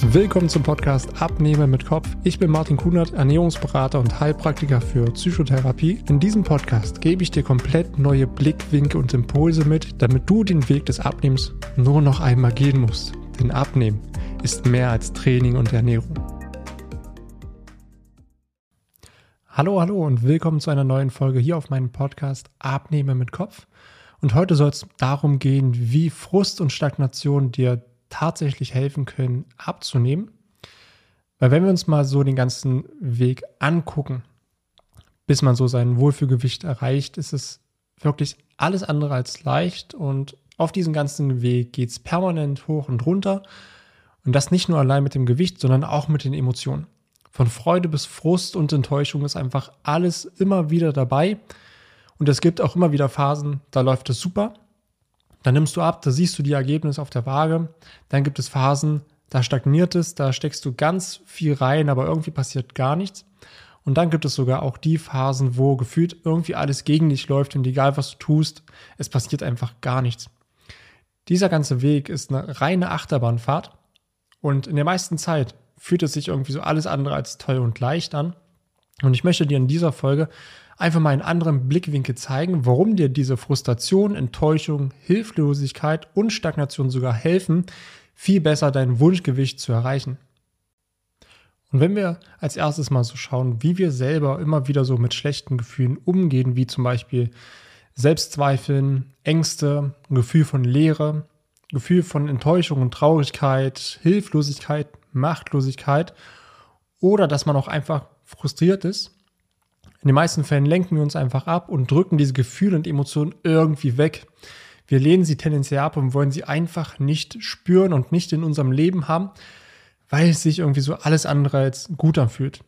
Willkommen zum Podcast Abnehmen mit Kopf. Ich bin Martin Kunert, Ernährungsberater und Heilpraktiker für Psychotherapie. In diesem Podcast gebe ich dir komplett neue Blickwinkel und Impulse mit, damit du den Weg des Abnehmens nur noch einmal gehen musst. Denn Abnehmen ist mehr als Training und Ernährung. Hallo, hallo und willkommen zu einer neuen Folge hier auf meinem Podcast Abnehmen mit Kopf. Und heute soll es darum gehen, wie Frust und Stagnation dir tatsächlich helfen können, abzunehmen. Weil wenn wir uns mal so den ganzen Weg angucken, bis man so sein Wohlfühlgewicht erreicht, ist es wirklich alles andere als leicht und auf diesem ganzen Weg geht es permanent hoch und runter. Und das nicht nur allein mit dem Gewicht, sondern auch mit den Emotionen. Von Freude bis Frust und Enttäuschung ist einfach alles immer wieder dabei. Und es gibt auch immer wieder Phasen, da läuft es super. Dann nimmst du ab, da siehst du die Ergebnisse auf der Waage. Dann gibt es Phasen, da stagniert es, da steckst du ganz viel rein, aber irgendwie passiert gar nichts. Und dann gibt es sogar auch die Phasen, wo gefühlt irgendwie alles gegen dich läuft und egal was du tust, es passiert einfach gar nichts. Dieser ganze Weg ist eine reine Achterbahnfahrt und in der meisten Zeit fühlt es sich irgendwie so alles andere als toll und leicht an. Und ich möchte dir in dieser Folge einfach mal einen anderen Blickwinkel zeigen, warum dir diese Frustration, Enttäuschung, Hilflosigkeit und Stagnation sogar helfen, viel besser dein Wunschgewicht zu erreichen. Und wenn wir als erstes mal so schauen, wie wir selber immer wieder so mit schlechten Gefühlen umgehen, wie zum Beispiel Selbstzweifeln, Ängste, ein Gefühl von Leere, Gefühl von Enttäuschung und Traurigkeit, Hilflosigkeit, Machtlosigkeit oder dass man auch einfach frustriert ist, in den meisten Fällen lenken wir uns einfach ab und drücken diese Gefühle und Emotionen irgendwie weg. Wir lehnen sie tendenziell ab und wollen sie einfach nicht spüren und nicht in unserem Leben haben, weil es sich irgendwie so alles andere als gut anfühlt.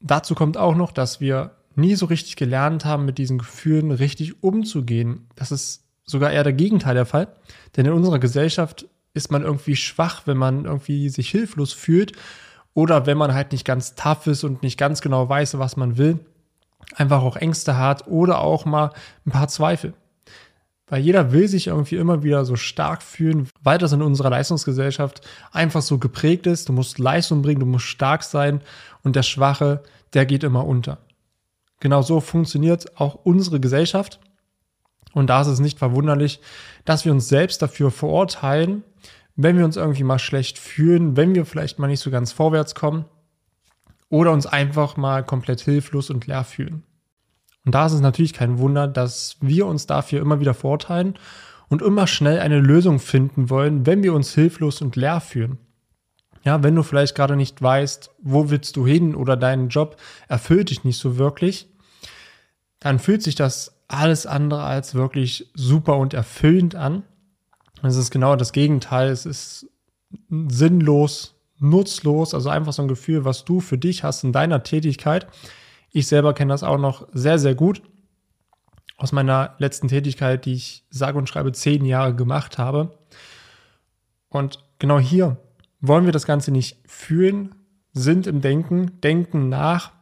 Dazu kommt auch noch, dass wir nie so richtig gelernt haben, mit diesen Gefühlen richtig umzugehen. Das ist sogar eher der Gegenteil der Fall. Denn in unserer Gesellschaft ist man irgendwie schwach, wenn man irgendwie sich hilflos fühlt oder wenn man halt nicht ganz tough ist und nicht ganz genau weiß, was man will, einfach auch Ängste hat oder auch mal ein paar Zweifel. Weil jeder will sich irgendwie immer wieder so stark fühlen, weil das in unserer Leistungsgesellschaft einfach so geprägt ist. Du musst Leistung bringen, du musst stark sein und der Schwache, der geht immer unter. Genau so funktioniert auch unsere Gesellschaft. Und da ist es nicht verwunderlich, dass wir uns selbst dafür verurteilen, wenn wir uns irgendwie mal schlecht fühlen, wenn wir vielleicht mal nicht so ganz vorwärts kommen oder uns einfach mal komplett hilflos und leer fühlen. Und da ist es natürlich kein Wunder, dass wir uns dafür immer wieder vorteilen und immer schnell eine Lösung finden wollen, wenn wir uns hilflos und leer fühlen. Ja, wenn du vielleicht gerade nicht weißt, wo willst du hin oder dein Job erfüllt dich nicht so wirklich, dann fühlt sich das alles andere als wirklich super und erfüllend an. Es ist genau das Gegenteil. Es ist sinnlos, nutzlos, also einfach so ein Gefühl, was du für dich hast in deiner Tätigkeit. Ich selber kenne das auch noch sehr, sehr gut aus meiner letzten Tätigkeit, die ich sage und schreibe zehn Jahre gemacht habe. Und genau hier wollen wir das Ganze nicht fühlen, sind im Denken, denken nach,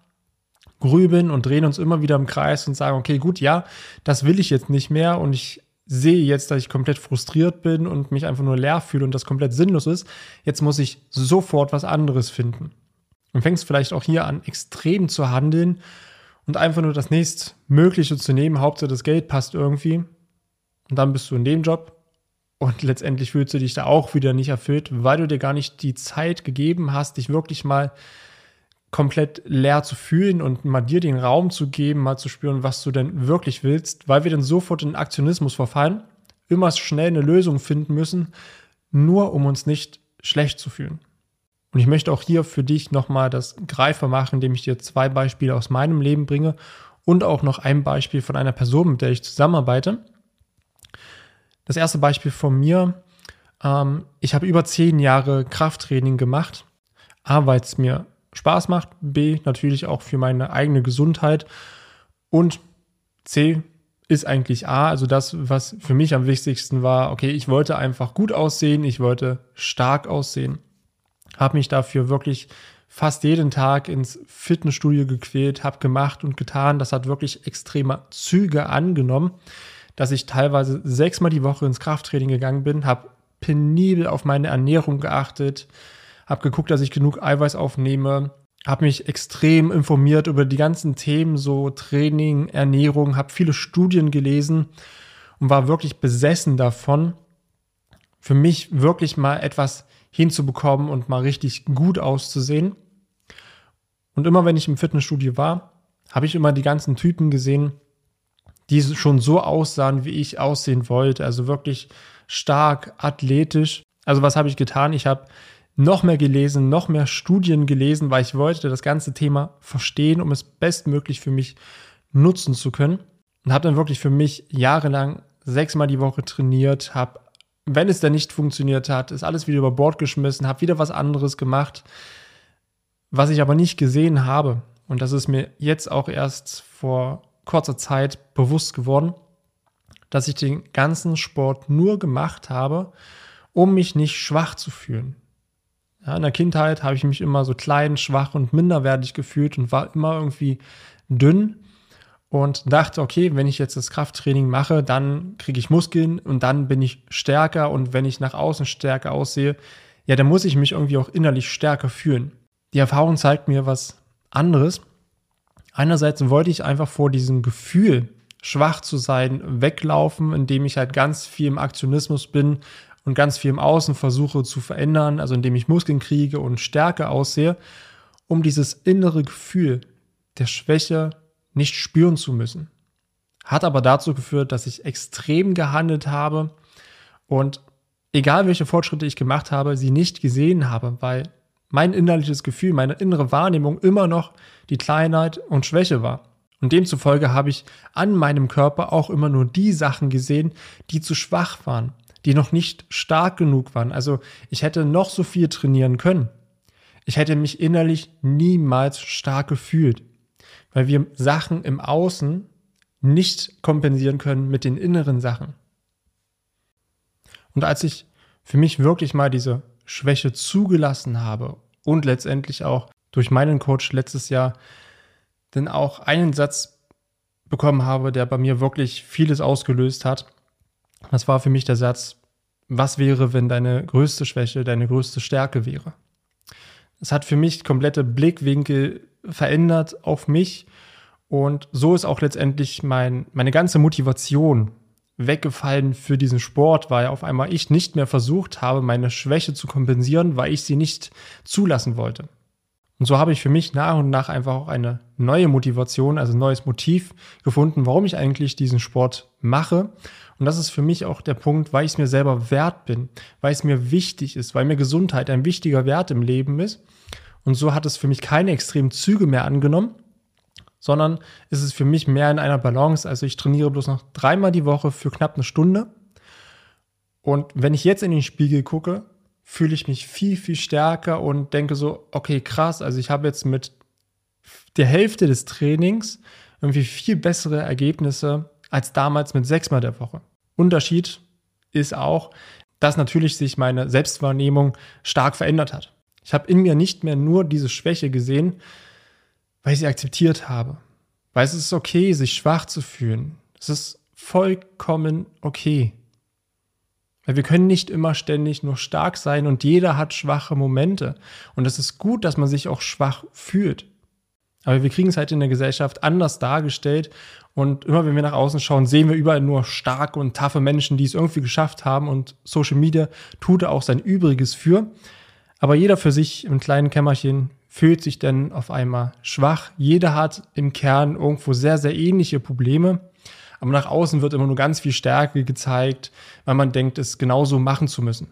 grübeln und drehen uns immer wieder im Kreis und sagen, okay, gut, ja, das will ich jetzt nicht mehr und ich sehe jetzt, dass ich komplett frustriert bin und mich einfach nur leer fühle und das komplett sinnlos ist. Jetzt muss ich sofort was anderes finden. Und fängst vielleicht auch hier an, extrem zu handeln und einfach nur das nächstmögliche zu nehmen. Hauptsache das Geld passt irgendwie. Und dann bist du in dem Job und letztendlich fühlst du dich da auch wieder nicht erfüllt, weil du dir gar nicht die Zeit gegeben hast, dich wirklich mal komplett leer zu fühlen und mal dir den Raum zu geben, mal zu spüren, was du denn wirklich willst, weil wir dann sofort in Aktionismus verfallen, immer schnell eine Lösung finden müssen, nur um uns nicht schlecht zu fühlen. Und ich möchte auch hier für dich nochmal das greifbar machen, indem ich dir zwei Beispiele aus meinem Leben bringe und auch noch ein Beispiel von einer Person, mit der ich zusammenarbeite. Das erste Beispiel von mir, ähm, ich habe über zehn Jahre Krafttraining gemacht, A, weil es mir Spaß macht, B natürlich auch für meine eigene Gesundheit. Und C ist eigentlich A, also das, was für mich am wichtigsten war, okay, ich wollte einfach gut aussehen, ich wollte stark aussehen, habe mich dafür wirklich fast jeden Tag ins Fitnessstudio gequält, habe gemacht und getan, das hat wirklich extreme Züge angenommen, dass ich teilweise sechsmal die Woche ins Krafttraining gegangen bin, habe penibel auf meine Ernährung geachtet, habe geguckt, dass ich genug Eiweiß aufnehme, habe mich extrem informiert über die ganzen Themen, so Training, Ernährung, habe viele Studien gelesen und war wirklich besessen davon, für mich wirklich mal etwas hinzubekommen und mal richtig gut auszusehen. Und immer wenn ich im Fitnessstudio war, habe ich immer die ganzen Typen gesehen, die schon so aussahen, wie ich aussehen wollte. Also wirklich stark, athletisch. Also was habe ich getan? Ich habe noch mehr gelesen, noch mehr Studien gelesen, weil ich wollte das ganze Thema verstehen, um es bestmöglich für mich nutzen zu können. Und habe dann wirklich für mich jahrelang sechsmal die Woche trainiert, habe, wenn es dann nicht funktioniert hat, ist alles wieder über Bord geschmissen, habe wieder was anderes gemacht, was ich aber nicht gesehen habe. Und das ist mir jetzt auch erst vor kurzer Zeit bewusst geworden, dass ich den ganzen Sport nur gemacht habe, um mich nicht schwach zu fühlen. Ja, in der Kindheit habe ich mich immer so klein, schwach und minderwertig gefühlt und war immer irgendwie dünn und dachte, okay, wenn ich jetzt das Krafttraining mache, dann kriege ich Muskeln und dann bin ich stärker und wenn ich nach außen stärker aussehe, ja, dann muss ich mich irgendwie auch innerlich stärker fühlen. Die Erfahrung zeigt mir was anderes. Einerseits wollte ich einfach vor diesem Gefühl, schwach zu sein, weglaufen, indem ich halt ganz viel im Aktionismus bin und ganz viel im Außen versuche zu verändern, also indem ich Muskeln kriege und stärker aussehe, um dieses innere Gefühl der Schwäche nicht spüren zu müssen. Hat aber dazu geführt, dass ich extrem gehandelt habe und egal welche Fortschritte ich gemacht habe, sie nicht gesehen habe, weil mein innerliches Gefühl, meine innere Wahrnehmung immer noch die Kleinheit und Schwäche war. Und demzufolge habe ich an meinem Körper auch immer nur die Sachen gesehen, die zu schwach waren, die noch nicht stark genug waren. Also ich hätte noch so viel trainieren können. Ich hätte mich innerlich niemals stark gefühlt, weil wir Sachen im Außen nicht kompensieren können mit den inneren Sachen. Und als ich für mich wirklich mal diese Schwäche zugelassen habe und letztendlich auch durch meinen Coach letztes Jahr dann auch einen Satz bekommen habe, der bei mir wirklich vieles ausgelöst hat, das war für mich der Satz, was wäre, wenn deine größte Schwäche deine größte Stärke wäre? Es hat für mich komplette Blickwinkel verändert auf mich und so ist auch letztendlich mein, meine ganze Motivation weggefallen für diesen Sport, weil auf einmal ich nicht mehr versucht habe, meine Schwäche zu kompensieren, weil ich sie nicht zulassen wollte. Und so habe ich für mich nach und nach einfach auch eine neue Motivation, also ein neues Motiv gefunden, warum ich eigentlich diesen Sport mache. Und das ist für mich auch der Punkt, weil ich es mir selber wert bin, weil es mir wichtig ist, weil mir Gesundheit ein wichtiger Wert im Leben ist. Und so hat es für mich keine extremen Züge mehr angenommen, sondern ist es für mich mehr in einer Balance. Also ich trainiere bloß noch dreimal die Woche für knapp eine Stunde. Und wenn ich jetzt in den Spiegel gucke, fühle ich mich viel, viel stärker und denke so, okay, krass, also ich habe jetzt mit der Hälfte des Trainings irgendwie viel bessere Ergebnisse als damals mit sechsmal der Woche. Unterschied ist auch, dass natürlich sich meine Selbstwahrnehmung stark verändert hat. Ich habe in mir nicht mehr nur diese Schwäche gesehen, weil ich sie akzeptiert habe. Weil es ist okay, sich schwach zu fühlen. Es ist vollkommen okay. Weil wir können nicht immer ständig nur stark sein und jeder hat schwache Momente. Und es ist gut, dass man sich auch schwach fühlt. Aber wir kriegen es halt in der Gesellschaft anders dargestellt. Und immer wenn wir nach außen schauen, sehen wir überall nur starke und taffe Menschen, die es irgendwie geschafft haben. Und Social Media tut auch sein Übriges für. Aber jeder für sich im kleinen Kämmerchen fühlt sich denn auf einmal schwach. Jeder hat im Kern irgendwo sehr, sehr ähnliche Probleme. Aber nach außen wird immer nur ganz viel Stärke gezeigt, weil man denkt, es genauso machen zu müssen.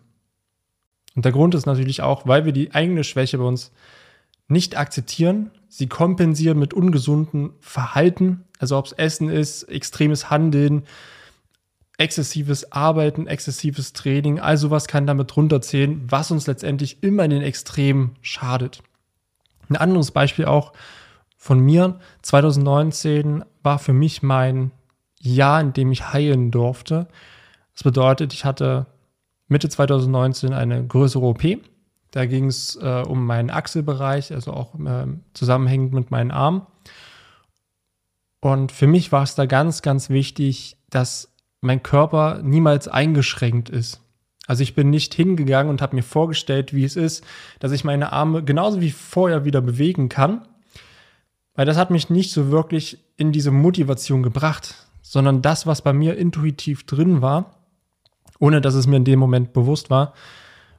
Und der Grund ist natürlich auch, weil wir die eigene Schwäche bei uns nicht akzeptieren, sie kompensieren mit ungesunden Verhalten, also ob es Essen ist, extremes Handeln, exzessives Arbeiten, exzessives Training, all sowas kann damit runterzählen, was uns letztendlich immer in den Extremen schadet. Ein anderes Beispiel auch von mir, 2019 war für mich mein Jahr, in dem ich heilen durfte. Das bedeutet, ich hatte Mitte 2019 eine größere OP. Da ging es äh, um meinen Achselbereich, also auch äh, zusammenhängend mit meinen Armen. Und für mich war es da ganz, ganz wichtig, dass mein Körper niemals eingeschränkt ist. Also ich bin nicht hingegangen und habe mir vorgestellt, wie es ist, dass ich meine Arme genauso wie vorher wieder bewegen kann, weil das hat mich nicht so wirklich in diese Motivation gebracht, sondern das, was bei mir intuitiv drin war, ohne dass es mir in dem Moment bewusst war,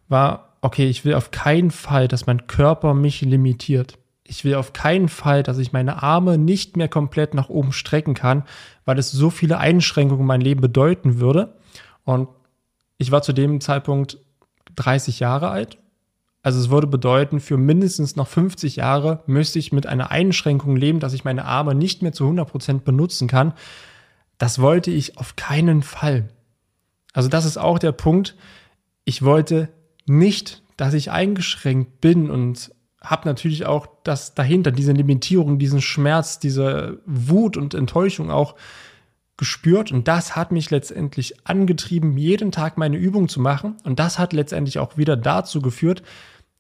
war, okay, ich will auf keinen Fall, dass mein Körper mich limitiert. Ich will auf keinen Fall, dass ich meine Arme nicht mehr komplett nach oben strecken kann, weil es so viele Einschränkungen in mein Leben bedeuten würde. Und ich war zu dem Zeitpunkt 30 Jahre alt. Also es würde bedeuten, für mindestens noch 50 Jahre müsste ich mit einer Einschränkung leben, dass ich meine Arme nicht mehr zu 100 Prozent benutzen kann. Das wollte ich auf keinen Fall. Also das ist auch der Punkt. Ich wollte nicht, dass ich eingeschränkt bin und habe natürlich auch das dahinter, diese Limitierung, diesen Schmerz, diese Wut und Enttäuschung auch gespürt. Und das hat mich letztendlich angetrieben, jeden Tag meine Übung zu machen. Und das hat letztendlich auch wieder dazu geführt,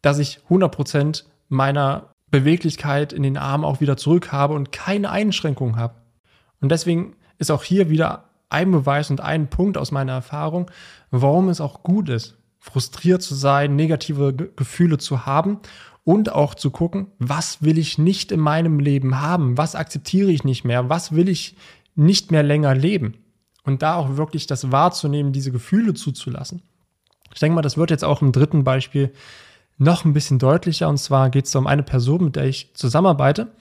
dass ich 100% meiner Beweglichkeit in den Armen auch wieder zurück habe und keine Einschränkungen habe. Und deswegen ist auch hier wieder ein Beweis und ein Punkt aus meiner Erfahrung, warum es auch gut ist, frustriert zu sein, negative Ge Gefühle zu haben und auch zu gucken, was will ich nicht in meinem Leben haben, was akzeptiere ich nicht mehr, was will ich nicht mehr länger leben. Und da auch wirklich das wahrzunehmen, diese Gefühle zuzulassen. Ich denke mal, das wird jetzt auch im dritten Beispiel noch ein bisschen deutlicher. Und zwar geht es um eine Person, mit der ich zusammenarbeite.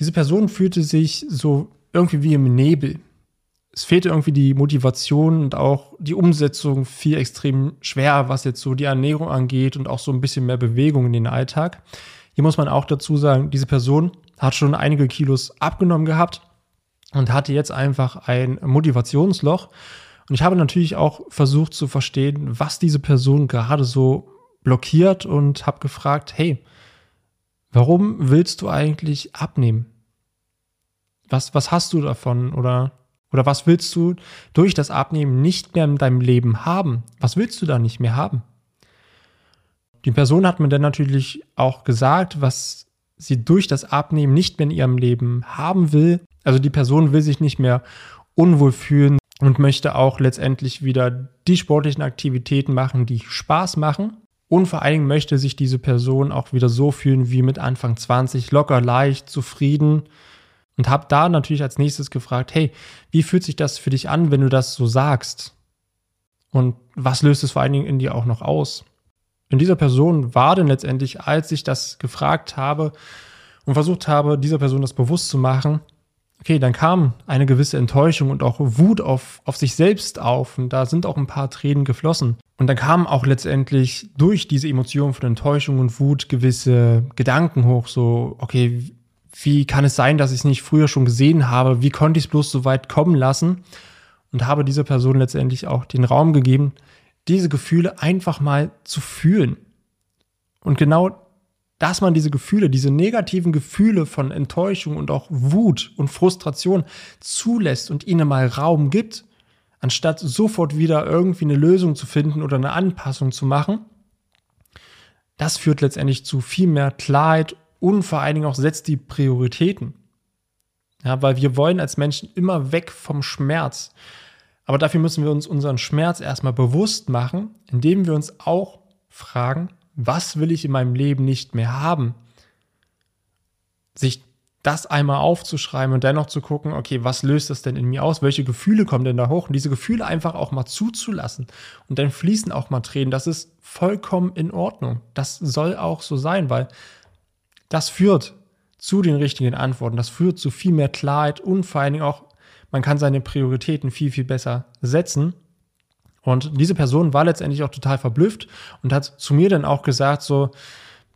Diese Person fühlte sich so irgendwie wie im Nebel es fehlte irgendwie die Motivation und auch die Umsetzung viel extrem schwer, was jetzt so die Ernährung angeht und auch so ein bisschen mehr Bewegung in den Alltag. Hier muss man auch dazu sagen, diese Person hat schon einige Kilos abgenommen gehabt und hatte jetzt einfach ein Motivationsloch. Und ich habe natürlich auch versucht zu verstehen, was diese Person gerade so blockiert und habe gefragt, hey, warum willst du eigentlich abnehmen? Was, was hast du davon? Oder oder was willst du durch das Abnehmen nicht mehr in deinem Leben haben? Was willst du da nicht mehr haben? Die Person hat mir dann natürlich auch gesagt, was sie durch das Abnehmen nicht mehr in ihrem Leben haben will. Also die Person will sich nicht mehr unwohl fühlen und möchte auch letztendlich wieder die sportlichen Aktivitäten machen, die Spaß machen. Und vor allen Dingen möchte sich diese Person auch wieder so fühlen wie mit Anfang 20, locker, leicht, zufrieden und habe da natürlich als nächstes gefragt, hey, wie fühlt sich das für dich an, wenn du das so sagst? Und was löst es vor allen Dingen in dir auch noch aus? In dieser Person war denn letztendlich, als ich das gefragt habe und versucht habe, dieser Person das bewusst zu machen, okay, dann kam eine gewisse Enttäuschung und auch Wut auf, auf sich selbst auf und da sind auch ein paar Tränen geflossen. Und dann kamen auch letztendlich durch diese Emotionen von Enttäuschung und Wut gewisse Gedanken hoch, so, okay, wie kann es sein, dass ich es nicht früher schon gesehen habe? Wie konnte ich es bloß so weit kommen lassen? Und habe dieser Person letztendlich auch den Raum gegeben, diese Gefühle einfach mal zu fühlen. Und genau, dass man diese Gefühle, diese negativen Gefühle von Enttäuschung und auch Wut und Frustration zulässt und ihnen mal Raum gibt, anstatt sofort wieder irgendwie eine Lösung zu finden oder eine Anpassung zu machen, das führt letztendlich zu viel mehr Klarheit und vor allen Dingen auch setzt die Prioritäten. Ja, weil wir wollen als Menschen immer weg vom Schmerz. Aber dafür müssen wir uns unseren Schmerz erstmal bewusst machen, indem wir uns auch fragen, was will ich in meinem Leben nicht mehr haben? Sich das einmal aufzuschreiben und dennoch zu gucken, okay, was löst das denn in mir aus? Welche Gefühle kommen denn da hoch? Und diese Gefühle einfach auch mal zuzulassen. Und dann fließen auch mal Tränen. Das ist vollkommen in Ordnung. Das soll auch so sein, weil das führt zu den richtigen Antworten. Das führt zu viel mehr Klarheit und vor allen Dingen auch, man kann seine Prioritäten viel, viel besser setzen. Und diese Person war letztendlich auch total verblüfft und hat zu mir dann auch gesagt, so,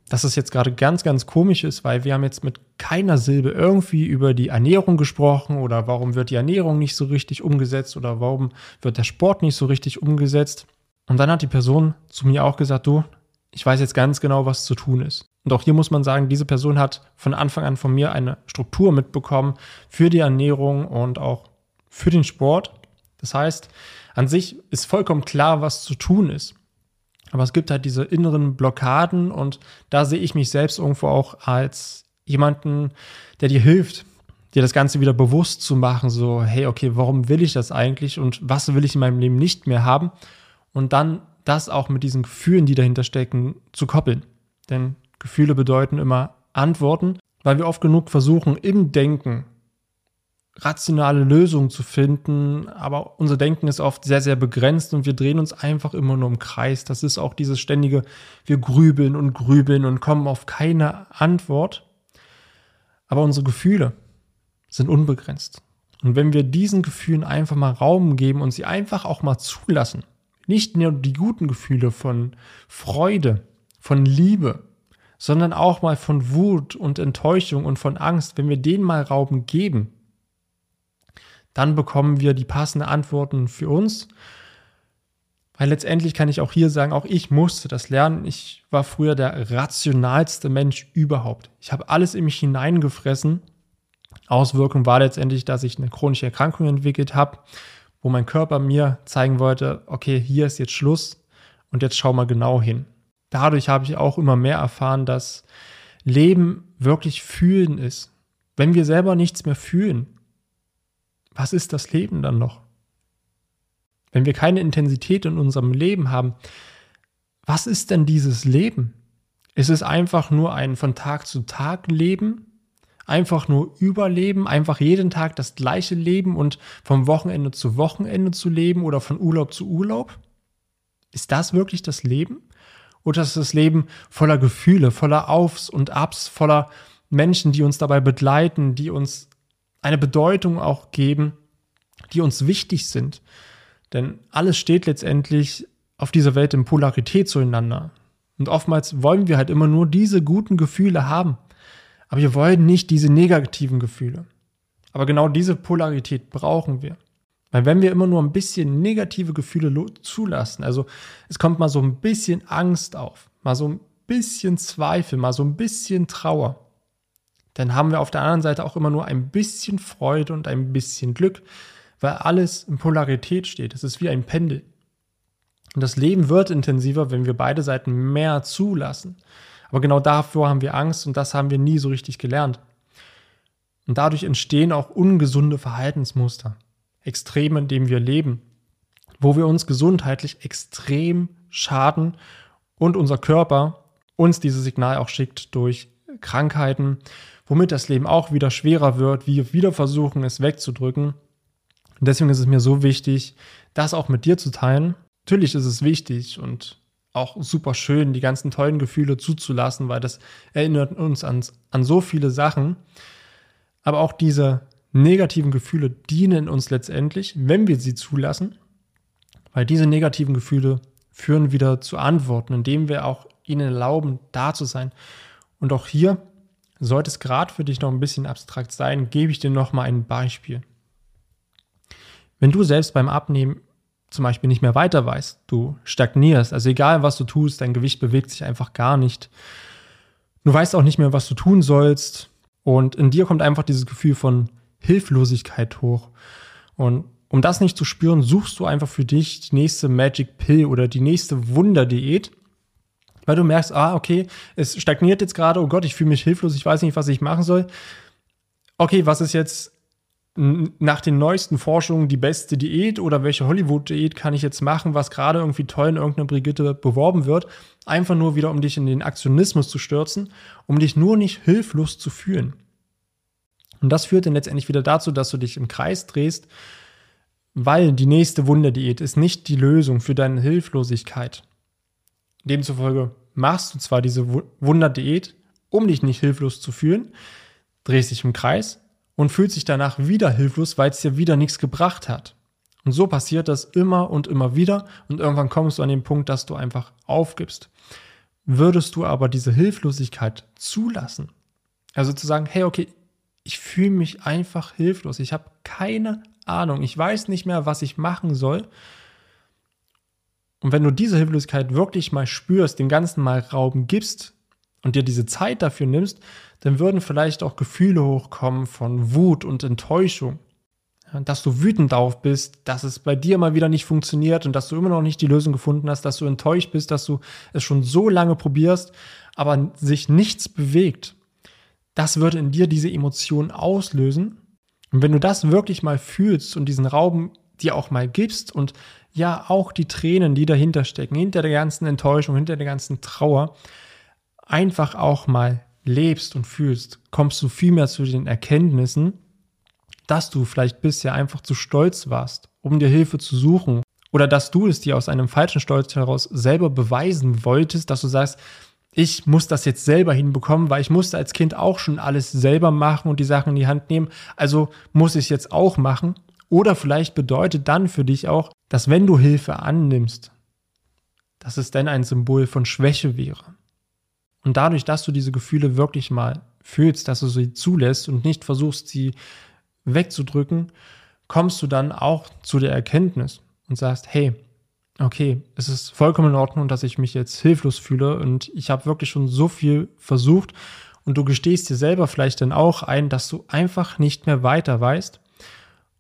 dass es jetzt gerade ganz, ganz komisch ist, weil wir haben jetzt mit keiner Silbe irgendwie über die Ernährung gesprochen oder warum wird die Ernährung nicht so richtig umgesetzt oder warum wird der Sport nicht so richtig umgesetzt. Und dann hat die Person zu mir auch gesagt, du, ich weiß jetzt ganz genau, was zu tun ist. Und auch hier muss man sagen, diese Person hat von Anfang an von mir eine Struktur mitbekommen für die Ernährung und auch für den Sport. Das heißt, an sich ist vollkommen klar, was zu tun ist. Aber es gibt halt diese inneren Blockaden und da sehe ich mich selbst irgendwo auch als jemanden, der dir hilft, dir das Ganze wieder bewusst zu machen, so, hey, okay, warum will ich das eigentlich und was will ich in meinem Leben nicht mehr haben? Und dann das auch mit diesen Gefühlen, die dahinter stecken, zu koppeln. Denn Gefühle bedeuten immer Antworten, weil wir oft genug versuchen, im Denken rationale Lösungen zu finden, aber unser Denken ist oft sehr, sehr begrenzt und wir drehen uns einfach immer nur im Kreis. Das ist auch dieses ständige, wir grübeln und grübeln und kommen auf keine Antwort. Aber unsere Gefühle sind unbegrenzt. Und wenn wir diesen Gefühlen einfach mal Raum geben und sie einfach auch mal zulassen, nicht nur die guten Gefühle von Freude, von Liebe, sondern auch mal von Wut und Enttäuschung und von Angst, wenn wir denen mal Raum geben, dann bekommen wir die passenden Antworten für uns. Weil letztendlich kann ich auch hier sagen, auch ich musste das lernen. Ich war früher der rationalste Mensch überhaupt. Ich habe alles in mich hineingefressen. Auswirkung war letztendlich, dass ich eine chronische Erkrankung entwickelt habe, wo mein Körper mir zeigen wollte, okay, hier ist jetzt Schluss und jetzt schau mal genau hin. Dadurch habe ich auch immer mehr erfahren, dass Leben wirklich fühlen ist. Wenn wir selber nichts mehr fühlen, was ist das Leben dann noch? Wenn wir keine Intensität in unserem Leben haben, was ist denn dieses Leben? Ist es einfach nur ein von Tag zu Tag Leben? Einfach nur Überleben, einfach jeden Tag das gleiche Leben und vom Wochenende zu Wochenende zu leben oder von Urlaub zu Urlaub? Ist das wirklich das Leben? Oder ist das Leben voller Gefühle, voller Aufs und Abs, voller Menschen, die uns dabei begleiten, die uns eine Bedeutung auch geben, die uns wichtig sind. Denn alles steht letztendlich auf dieser Welt in Polarität zueinander. Und oftmals wollen wir halt immer nur diese guten Gefühle haben. Aber wir wollen nicht diese negativen Gefühle. Aber genau diese Polarität brauchen wir. Weil wenn wir immer nur ein bisschen negative Gefühle zulassen, also es kommt mal so ein bisschen Angst auf, mal so ein bisschen Zweifel, mal so ein bisschen Trauer, dann haben wir auf der anderen Seite auch immer nur ein bisschen Freude und ein bisschen Glück, weil alles in Polarität steht. Es ist wie ein Pendel. Und das Leben wird intensiver, wenn wir beide Seiten mehr zulassen. Aber genau davor haben wir Angst und das haben wir nie so richtig gelernt. Und dadurch entstehen auch ungesunde Verhaltensmuster, Extreme, in denen wir leben, wo wir uns gesundheitlich extrem schaden und unser Körper uns dieses Signal auch schickt durch Krankheiten womit das Leben auch wieder schwerer wird, wir wieder versuchen, es wegzudrücken. Und deswegen ist es mir so wichtig, das auch mit dir zu teilen. Natürlich ist es wichtig und auch super schön, die ganzen tollen Gefühle zuzulassen, weil das erinnert uns an, an so viele Sachen. Aber auch diese negativen Gefühle dienen uns letztendlich, wenn wir sie zulassen, weil diese negativen Gefühle führen wieder zu Antworten, indem wir auch ihnen erlauben, da zu sein. Und auch hier sollte es gerade für dich noch ein bisschen abstrakt sein, gebe ich dir noch mal ein Beispiel. Wenn du selbst beim Abnehmen zum Beispiel nicht mehr weiter weißt, du stagnierst, also egal was du tust, dein Gewicht bewegt sich einfach gar nicht. Du weißt auch nicht mehr, was du tun sollst und in dir kommt einfach dieses Gefühl von Hilflosigkeit hoch. Und um das nicht zu spüren, suchst du einfach für dich die nächste Magic Pill oder die nächste Wunderdiät, weil du merkst, ah, okay, es stagniert jetzt gerade, oh Gott, ich fühle mich hilflos, ich weiß nicht, was ich machen soll. Okay, was ist jetzt nach den neuesten Forschungen die beste Diät oder welche Hollywood-Diät kann ich jetzt machen, was gerade irgendwie toll in irgendeiner Brigitte beworben wird, einfach nur wieder, um dich in den Aktionismus zu stürzen, um dich nur nicht hilflos zu fühlen. Und das führt dann letztendlich wieder dazu, dass du dich im Kreis drehst, weil die nächste Wunderdiät ist nicht die Lösung für deine Hilflosigkeit. Demzufolge machst du zwar diese Wunderdiät, um dich nicht hilflos zu fühlen, drehst dich im Kreis und fühlst dich danach wieder hilflos, weil es dir wieder nichts gebracht hat. Und so passiert das immer und immer wieder und irgendwann kommst du an den Punkt, dass du einfach aufgibst. Würdest du aber diese Hilflosigkeit zulassen, also zu sagen, hey, okay, ich fühle mich einfach hilflos, ich habe keine Ahnung, ich weiß nicht mehr, was ich machen soll, und wenn du diese Hilflosigkeit wirklich mal spürst, dem Ganzen mal Raum gibst und dir diese Zeit dafür nimmst, dann würden vielleicht auch Gefühle hochkommen von Wut und Enttäuschung. Dass du wütend darauf bist, dass es bei dir mal wieder nicht funktioniert und dass du immer noch nicht die Lösung gefunden hast, dass du enttäuscht bist, dass du es schon so lange probierst, aber sich nichts bewegt. Das würde in dir diese Emotionen auslösen. Und wenn du das wirklich mal fühlst und diesen Raum dir auch mal gibst und ja auch die Tränen, die dahinter stecken, hinter der ganzen Enttäuschung, hinter der ganzen Trauer, einfach auch mal lebst und fühlst, kommst du viel mehr zu den Erkenntnissen, dass du vielleicht bisher einfach zu stolz warst, um dir Hilfe zu suchen. Oder dass du es dir aus einem falschen Stolz heraus selber beweisen wolltest, dass du sagst, ich muss das jetzt selber hinbekommen, weil ich musste als Kind auch schon alles selber machen und die Sachen in die Hand nehmen. Also muss ich es jetzt auch machen. Oder vielleicht bedeutet dann für dich auch, dass wenn du Hilfe annimmst, dass es dann ein Symbol von Schwäche wäre. Und dadurch, dass du diese Gefühle wirklich mal fühlst, dass du sie zulässt und nicht versuchst, sie wegzudrücken, kommst du dann auch zu der Erkenntnis und sagst, hey, okay, es ist vollkommen in Ordnung, dass ich mich jetzt hilflos fühle und ich habe wirklich schon so viel versucht und du gestehst dir selber vielleicht dann auch ein, dass du einfach nicht mehr weiter weißt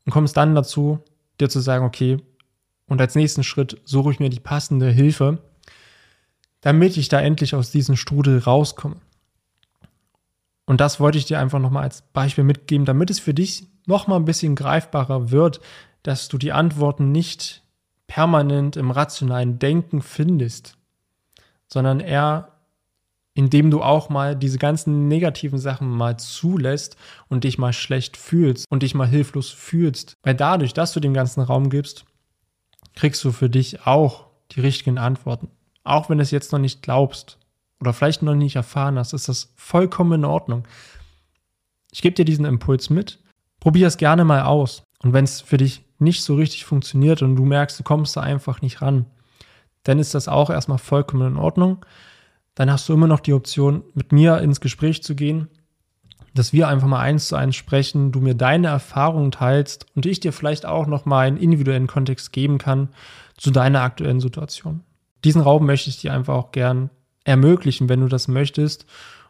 und kommst dann dazu, dir zu sagen, okay, und als nächsten Schritt suche ich mir die passende Hilfe, damit ich da endlich aus diesem Strudel rauskomme. Und das wollte ich dir einfach nochmal als Beispiel mitgeben, damit es für dich nochmal ein bisschen greifbarer wird, dass du die Antworten nicht permanent im rationalen Denken findest, sondern eher indem du auch mal diese ganzen negativen Sachen mal zulässt und dich mal schlecht fühlst und dich mal hilflos fühlst. Weil dadurch, dass du dem ganzen Raum gibst, kriegst du für dich auch die richtigen Antworten. Auch wenn du es jetzt noch nicht glaubst oder vielleicht noch nicht erfahren hast, ist das vollkommen in Ordnung. Ich gebe dir diesen Impuls mit. Probier es gerne mal aus. Und wenn es für dich nicht so richtig funktioniert und du merkst, du kommst da einfach nicht ran, dann ist das auch erstmal vollkommen in Ordnung. Dann hast du immer noch die Option, mit mir ins Gespräch zu gehen, dass wir einfach mal eins zu eins sprechen, du mir deine Erfahrungen teilst und ich dir vielleicht auch noch mal einen individuellen Kontext geben kann zu deiner aktuellen Situation. Diesen Raum möchte ich dir einfach auch gern ermöglichen, wenn du das möchtest.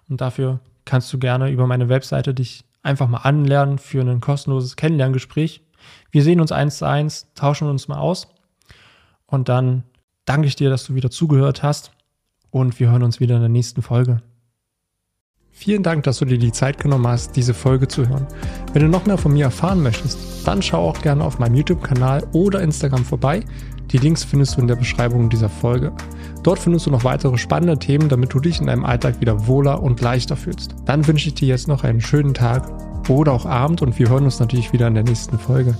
Und dafür kannst du gerne über meine Webseite dich einfach mal anlernen für ein kostenloses Kennenlerngespräch. Wir sehen uns eins zu eins, tauschen uns mal aus und dann danke ich dir, dass du wieder zugehört hast und wir hören uns wieder in der nächsten Folge. Vielen Dank, dass du dir die Zeit genommen hast, diese Folge zu hören. Wenn du noch mehr von mir erfahren möchtest, dann schau auch gerne auf meinem YouTube-Kanal oder Instagram vorbei. Die Links findest du in der Beschreibung dieser Folge. Dort findest du noch weitere spannende Themen, damit du dich in deinem Alltag wieder wohler und leichter fühlst. Dann wünsche ich dir jetzt noch einen schönen Tag oder auch Abend und wir hören uns natürlich wieder in der nächsten Folge.